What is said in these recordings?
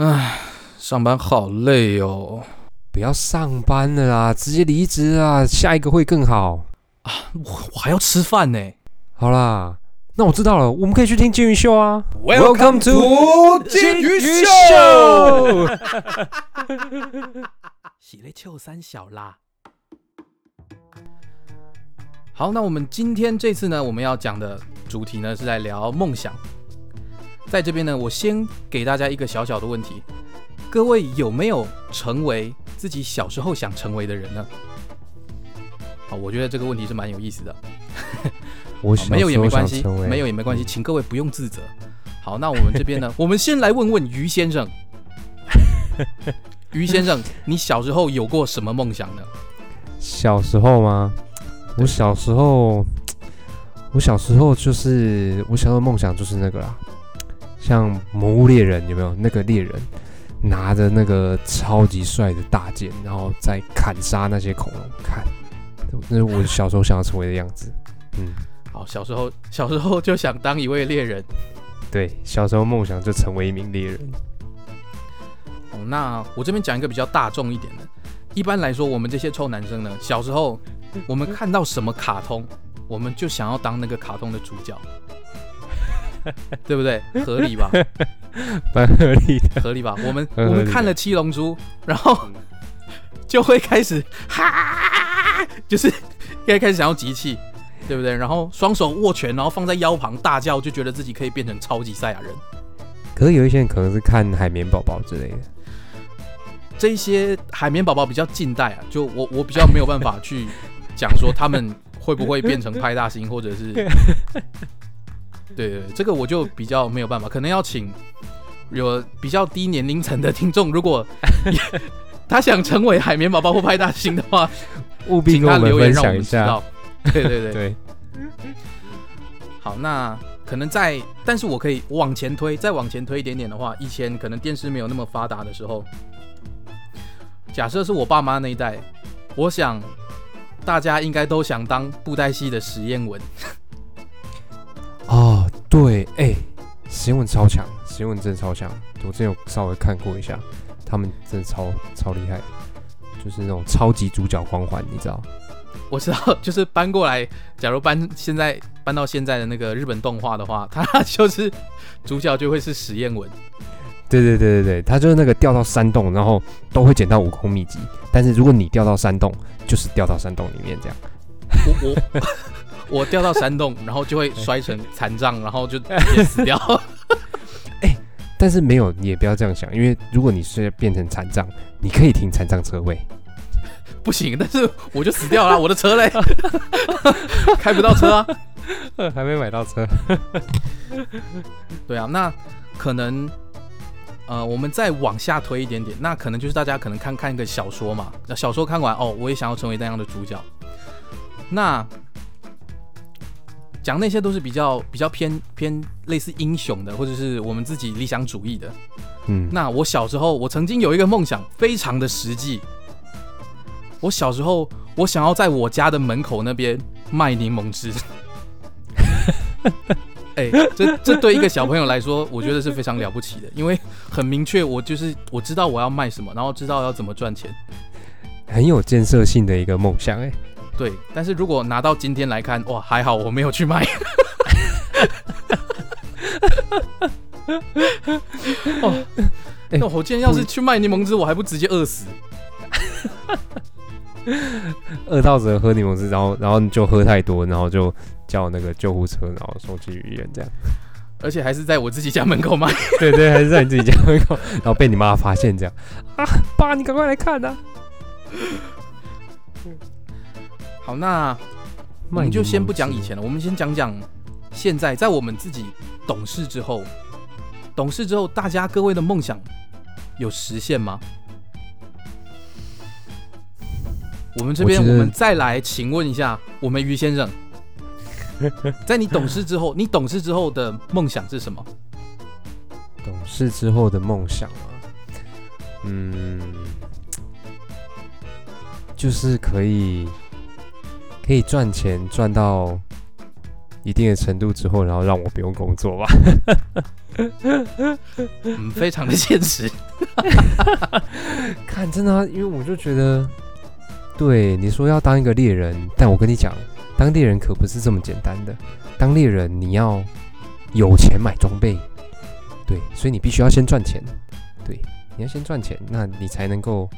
唉，上班好累哦。不要上班了啦，直接离职啊，下一个会更好啊。我我还要吃饭呢。好啦，那我知道了，我们可以去听金鱼秀啊。Welcome to 金鱼秀。喜泪秋三小啦。好，那我们今天这次呢，我们要讲的主题呢是在聊梦想。在这边呢，我先给大家一个小小的问题：各位有没有成为自己小时候想成为的人呢？好，我觉得这个问题是蛮有意思的。我没有也没关系，没有有也没关系，请各位不用自责。好，那我们这边呢，我们先来问问于先生。于先生，你小时候有过什么梦想呢？小时候吗？我小时候，我小时候就是我小时候梦想就是那个啦，像《魔物猎人》有没有？那个猎人拿着那个超级帅的大剑，然后再砍杀那些恐龙，看，那是我小时候想要成为的样子。嗯，好，小时候 小时候就想当一位猎人。对，小时候梦想就成为一名猎人。哦，那我这边讲一个比较大众一点的。一般来说，我们这些臭男生呢，小时候我们看到什么卡通，我们就想要当那个卡通的主角，对不对？合理吧？蛮合理的。合理吧？我们我们看了《七龙珠》，然后 就会开始哈，就是该开始想要集气，对不对？然后双手握拳，然后放在腰旁大叫，就觉得自己可以变成超级赛亚人。可是有一些人可能是看海绵宝宝之类的。这些海绵宝宝比较近代啊，就我我比较没有办法去讲说他们会不会变成派大星，或者是对对对，这个我就比较没有办法，可能要请有比较低年龄层的听众，如果 他想成为海绵宝宝或派大星的话，务必请他跟我们留言让我分享一下们知道。。对对对，对，好，那可能在，但是我可以往前推，再往前推一点点的话，以前可能电视没有那么发达的时候，假设是我爸妈那一代，我想大家应该都想当布袋戏的实验文。哦，对，哎、实验文超强，实验文真的超强。我之前有稍微看过一下，他们真的超超厉害，就是那种超级主角光环，你知道？我知道，就是搬过来，假如搬现在搬到现在的那个日本动画的话，它就是主角就会是实验文。对对对对对，他就是那个掉到山洞，然后都会捡到悟空秘籍，但是如果你掉到山洞，就是掉到山洞里面这样。我我我掉到山洞，然后就会摔成残障，然后就 直接死掉。但是没有，你也不要这样想，因为如果你是变成残障，你可以停残障车位。不行，但是我就死掉了，我的车嘞，开不到车啊。还没买到车。对啊，那可能呃，我们再往下推一点点，那可能就是大家可能看看一个小说嘛，那小说看完哦，我也想要成为那样的主角。那讲那些都是比较比较偏偏类似英雄的，或者是我们自己理想主义的。嗯，那我小时候，我曾经有一个梦想，非常的实际。我小时候，我想要在我家的门口那边卖柠檬汁。哎、这这对一个小朋友来说，我觉得是非常了不起的，因为很明确，我就是我知道我要卖什么，然后知道要怎么赚钱。很有建设性的一个梦想哎、对，但是如果拿到今天来看，哇，还好我没有去卖。哦，哎那我今天要是去卖柠檬汁，我还不直接饿死？饿到只能喝柠檬汁，然后然后你就喝太多，然后就叫那个救护车，然后送去医院这样。而且还是在我自己家门口卖。对对，还是在你自己家门口，然后被你妈发现这样啊，爸，你赶快来看啊！好，那我们就先不讲以前了，我们先讲讲现在，在我们自己懂事之后，懂事之后，大家各位的梦想有实现吗？我们这边，我们再来请问一下我们于先生，在你懂事之后，你懂事之后的梦想是什么？懂事之后的梦想啊，嗯，就是可以可以赚钱赚到一定的程度之后，然后让我不用工作吧。嗯，非常的现实。看，真的、啊，因为我就觉得，对你说要当一个猎人，但我跟你讲，当猎人可不是这么简单的。当猎人，你要有钱买装备，对，所以你必须要先赚钱，对，你要先赚钱，那你才能够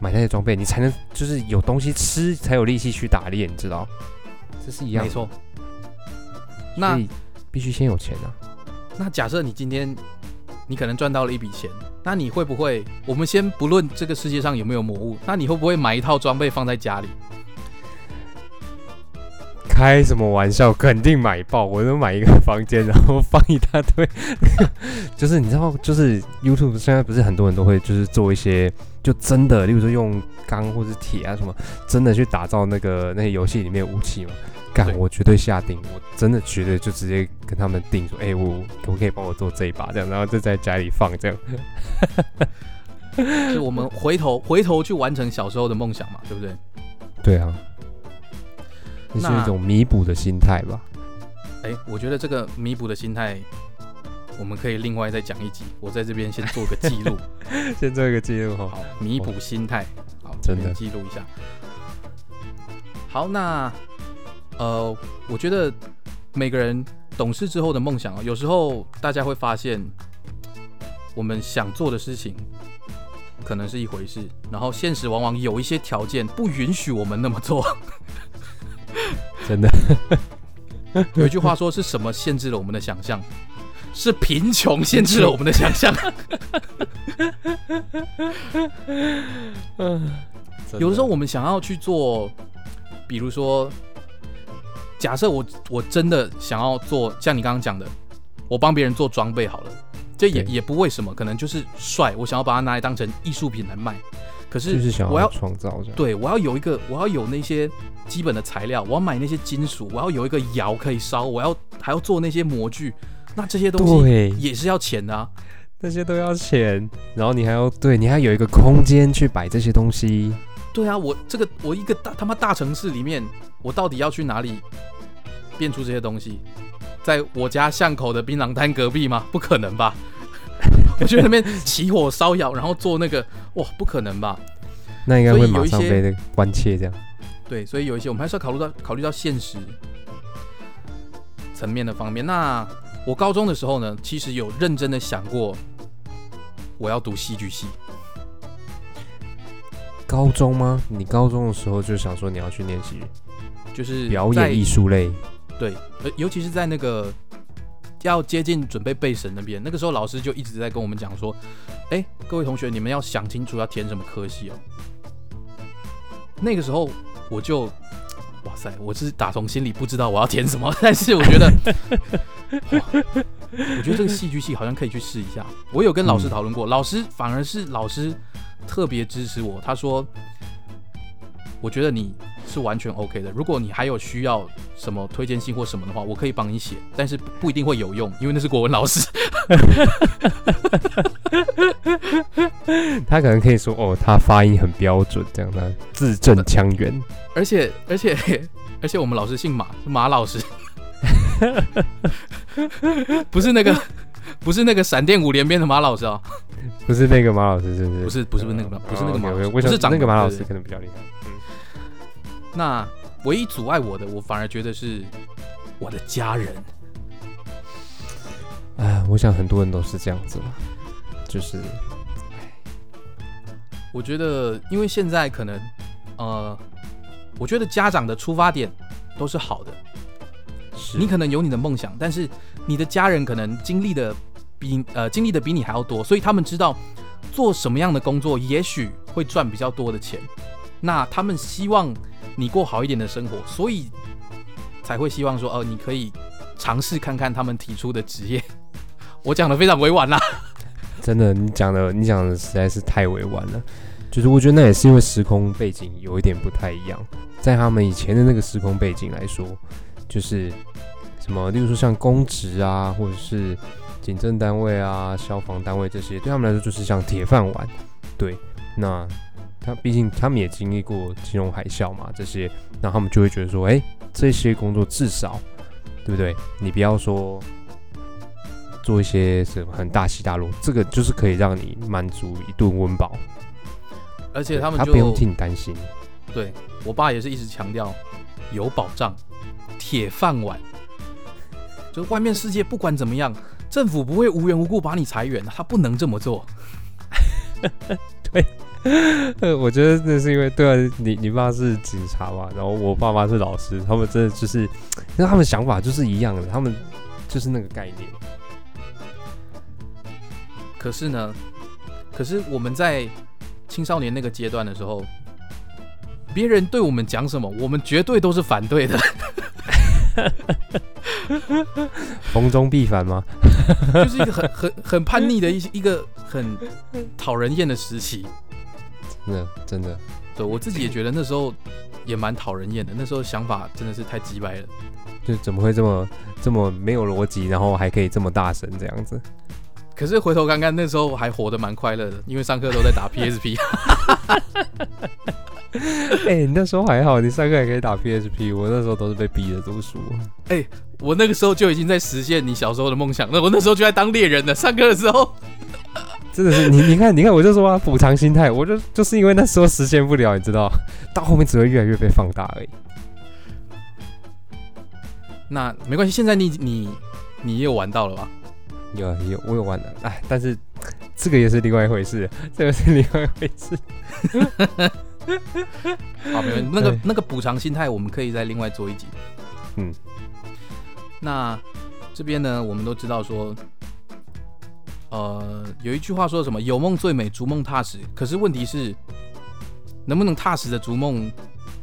买那些装备，你才能就是有东西吃，才有力气去打猎，你知道？这是一样的，没错。那必须先有钱啊。那假设你今天你可能赚到了一笔钱，那你会不会？我们先不论这个世界上有没有魔物，那你会不会买一套装备放在家里？开什么玩笑？肯定买爆！我都买一个房间，然后放一大堆，就是你知道，就是 YouTube 现在不是很多人都会就是做一些，就真的，例如说用钢或是铁啊什么，真的去打造那个那些游戏里面的武器嘛。干，我绝对下定，我真的绝对就直接跟他们定说，哎、我可不可以帮我做这一把这样，然后就在家里放这样。就我们回头回头去完成小时候的梦想嘛，对不对？对啊，那是一种弥补的心态吧。哎，我觉得这个弥补的心态，我们可以另外再讲一集。我在这边先做个记录，先做一个记录哈。好，弥补心态，好，真的记录一下。好，那呃，我觉得每个人懂事之后的梦想啊，有时候大家会发现，我们想做的事情可能是一回事，然后现实往往有一些条件不允许我们那么做。真的，有一句话说是什么限制了我们的想象？是贫穷限制了我们的想象。嗯 有的时候我们想要去做，比如说，假设我我真的想要做像你刚刚讲的，我帮别人做装备好了，这也也不为什么，可能就是帅，我想要把它拿来当成艺术品来卖。可就是我要创造这样。对我要有一个，我要有那些基本的材料，我要买那些金属，我要有一个窑可以烧，我要还要做那些模具，那这些东西，也是要钱的啊。那些都要钱，然后你还要对你还有一个空间去摆这些东西。对啊，我这个我一个大他妈大城市里面，我到底要去哪里变出这些东西？在我家巷口的槟榔摊隔壁吗？不可能吧！我去那边起火烧窑，然后做那个，哇，不可能吧？那应该会马上被那个关切这样。对，所以有一些我们还是要考虑到考虑到现实层面的方面。那我高中的时候呢，其实有认真的想过，我要读戏剧系。高中吗？你高中的时候就想说你要去念戏剧就是表演艺术类，对，呃，尤其是在那个要接近准备备审那边，那个时候老师就一直在跟我们讲说，哎，各位同学，你们要想清楚要填什么科系哦。那个时候我就，哇塞，我是打从心里不知道我要填什么，但是我觉得，我觉得这个戏剧系好像可以去试一下。我有跟老师讨论过，老师反而是老师特别支持我，他说，我觉得你是完全 OK 的。如果你还有需要什么推荐信或什么的话，我可以帮你写，但是不不一定会有用，因为那是国文老师。他可能可以说哦，他发音很标准，这样的字正腔圆。而且而且 而且我们老师姓马，是马老师，不是那个不是那个闪电五连鞭的马老师啊，不是那个马老师，是不是？不是不是那个马不是那个马哦老师不是长那个马老师可能比较厉害。那唯一阻碍我的，我反而觉得是我的家人。哎，我想很多人都是这样子吧，就是我觉得，因为现在可能，呃，我觉得家长的出发点都是好的。是你可能有你的梦想，但是你的家人可能经历的比呃经历的比你还要多，所以他们知道做什么样的工作也许会赚比较多的钱。那他们希望你过好一点的生活，所以才会希望说，哦、你可以尝试看看他们提出的职业。我讲的非常委婉啦，真的，你讲的你讲的实在是太委婉了。就是我觉得那也是因为时空背景有一点不太一样，在他们以前的那个时空背景来说，就是什么，例如说像公职啊，或者是警政单位啊、消防单位这些，对他们来说就是像铁饭碗。对，那他毕竟他们也经历过金融海啸嘛，这些，那他们就会觉得说，哎、这些工作至少，对不对？你不要说做一些什么很大起大落，这个就是可以让你满足一顿温饱，而且他们就他不用替你担心。对我爸也是一直强调有保障，铁饭碗。就外面世界不管怎么样，政府不会无缘无故把你裁员，他不能这么做。呃，我觉得那是因为对啊，你你爸是警察嘛，然后我爸妈是老师，他们真的就是，因为他们想法就是一样的，他们就是那个概念。可是呢，可是我们在青少年那个阶段的时候，别人对我们讲什么，我们绝对都是反对的。逢中必反吗？就是一个很很很叛逆的一一个很讨人厌的时期。真的真的，对我自己也觉得那时候也蛮讨人厌的，那时候想法真的是太鸡掰了。就怎么会这么这么没有逻辑，然后还可以这么大声这样子？可是回头看看，那时候还活得蛮快乐的，因为上课都在打 PSP。哎、你那时候还好，你上课还可以打 PSP，我那时候都是被逼着读书。哎我那个时候就已经在实现你小时候的梦想了，我那时候就在当猎人了。上课的时候，真的是你，你看，你看，我就说啊，补偿心态，我就就是因为那时候实现不了，你知道，到后面只会越来越被放大而已。那没关系，现在你你你也有玩到了吧？有有，我有玩的，哎，但是这个也是另外一回事，这个是另外一回事。好，没问题。那个那个补偿心态，我们可以再另外做一集。嗯，那这边呢，我们都知道说，呃，有一句话说什么“有梦最美，逐梦踏实”。可是问题是，能不能踏实的逐梦？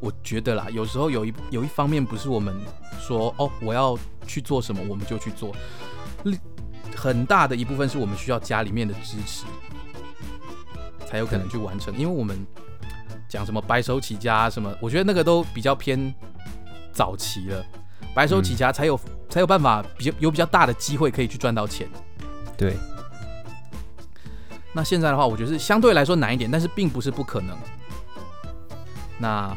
我觉得啦，有时候有一有一方面不是我们说哦，我要去做什么我们就去做，很大的一部分是我们需要家里面的支持，才有可能去完成。因为我们讲什么白手起家什么，我觉得那个都比较偏早期了。白手起家才有、才有办法比较有比较大的机会可以去赚到钱。对，那现在的话，我觉得是相对来说难一点，但是并不是不可能。那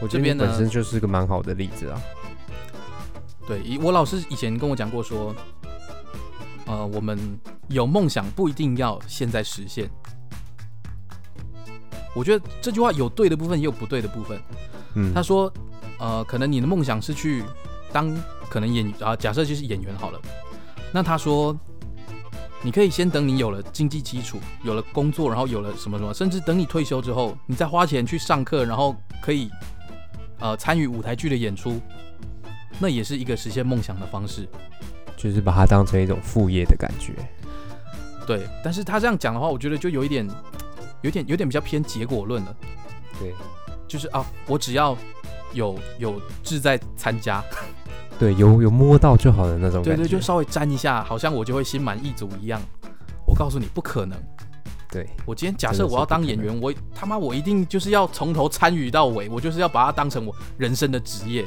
我这边呢本身就是个蛮好的例子啊。对，以我老师以前跟我讲过说，呃，我们有梦想不一定要现在实现。我觉得这句话有对的部分，也有不对的部分。嗯，他说，呃，可能你的梦想是去当可能演啊，假设就是演员好了。那他说，你可以先等你有了经济基础，有了工作，然后有了什么什么，甚至等你退休之后，你再花钱去上课，然后可以呃参与舞台剧的演出，那也是一个实现梦想的方式。就是把它当成一种副业的感觉。对，但是他这样讲的话，我觉得就有一点，有点有点比较偏结果论了。对，就是啊，我只要有有志在参加，对，有有摸到就好的那种感觉。对对，就稍微沾一下，好像我就会心满意足一样。我告诉你，不可能。对我今天假设我要当演员，我他妈我一定就是要从头参与到尾，我就是要把它当成我人生的职业。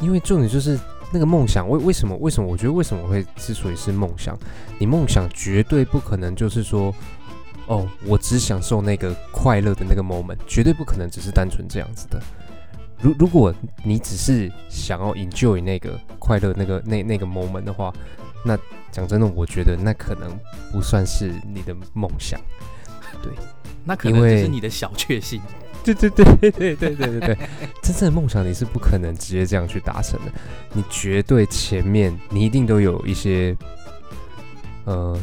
因为重点就是那个梦想，为为什么为什么我觉得为什么会之所以是梦想，你梦想绝对不可能就是说，哦，我只享受那个快乐的那个 moment，绝对不可能只是单纯这样子的。如如果你只是想要 enjoy 那个快乐那个那那个 moment 的话，那讲真的，我觉得那可能不算是你的梦想。对那可能就是你的小确幸。对对对对对对对对，真正的梦想你是不可能直接这样去达成的，你绝对前面你一定都有一些呃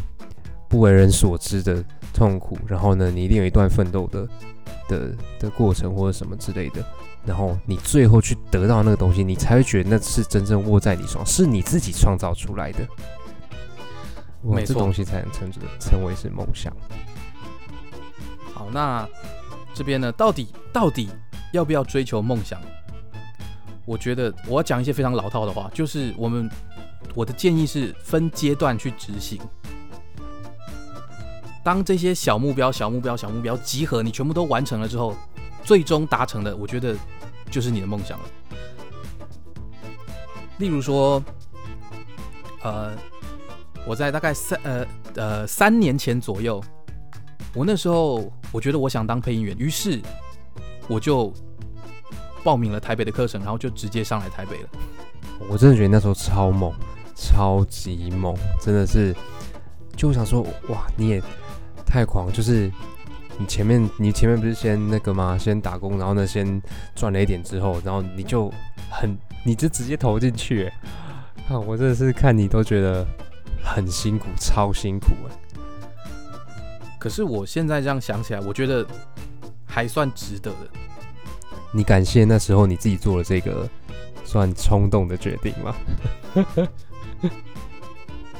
不为人所知的痛苦，然后呢，你一定有一段奋斗的的的过程或者什么之类的，然后你最后去得到那个东西，你才会觉得那是真正握在你手上，是你自己创造出来的。哇，没错这东西才能称之称为是梦想。好，那这边呢，到底到底要不要追求梦想？我觉得我要讲一些非常老套的话，就是我们我的建议是分阶段去执行。当这些小目标、小目标、小目标集合，你全部都完成了之后，最终达成的，我觉得就是你的梦想了。例如说，呃，我在大概三呃呃三年前左右，我那时候我觉得我想当配音员，于是我就报名了台北的课程，然后就直接上来台北了。我真的觉得那时候超猛，超级猛，真的是，就我想说，哇，你也太狂，就是你前面你前面不是先那个吗？先打工，然后呢，先赚了一点之后，然后你就很，你就直接投进去，啊，我真的是看你都觉得很辛苦，超辛苦哎。可是我现在这样想起来，我觉得还算值得的。你感谢那时候你自己做了这个算冲动的决定吗？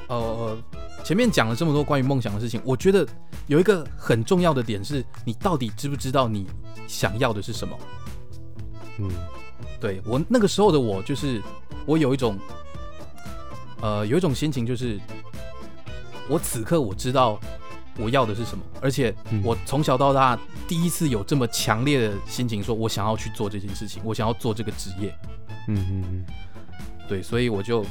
呃，前面讲了这么多关于梦想的事情，我觉得有一个很重要的点是，你到底知不知道你想要的是什么？嗯，对我那个时候的我，就是我有一种，呃，有一种心情，就是我此刻我知道我要的是什么，而且我从小到大第一次有这么强烈的心情，说我想要去做这件事情，我想要做这个职业。嗯嗯嗯，对，所以我就。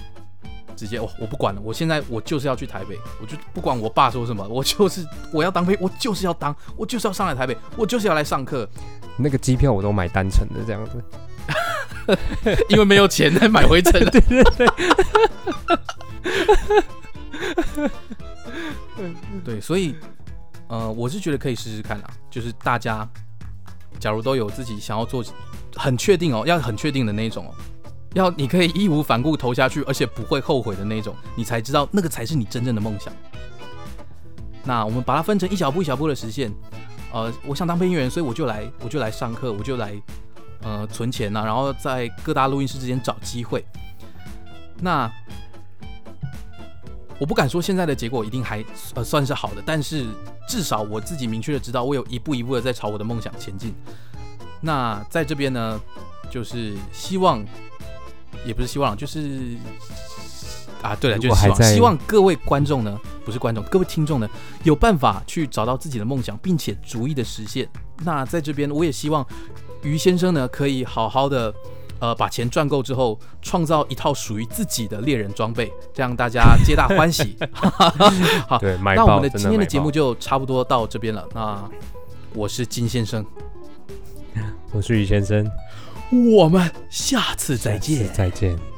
直接我我不管了，我现在我就是要去台北，我就不管我爸说什么，我就是我要当兵，我就是要当，我就是要上来台北，我就是要来上课。那个机票我都买单程的这样子，因为没有钱再买回程。对对对。对，所以呃，我是觉得可以试试看啊，就是大家假如都有自己想要做，很确定哦，要很确定的那种哦。要你可以义无反顾投下去，而且不会后悔的那种，你才知道那个才是你真正的梦想。那我们把它分成一小步一小步的实现。呃，我想当配音员，所以我就来，我就来上课，我就来，呃，存钱呐，然后在各大录音室之间找机会。那我不敢说现在的结果一定还呃算是好的，但是至少我自己明确的知道，我有一步一步的在朝我的梦想前进。那在这边呢，就是希望。也不是希望，就是啊，对了，就是希望，希望各位观众呢，不是观众，各位听众呢，有办法去找到自己的梦想，并且逐一的实现。那在这边，我也希望于先生呢，可以好好的，呃，把钱赚够之后，创造一套属于自己的猎人装备，这样大家皆大欢喜。好，那我们的今天的节目就差不多到这边了。那我是金先生，我是于先生。我们下次再见，再见。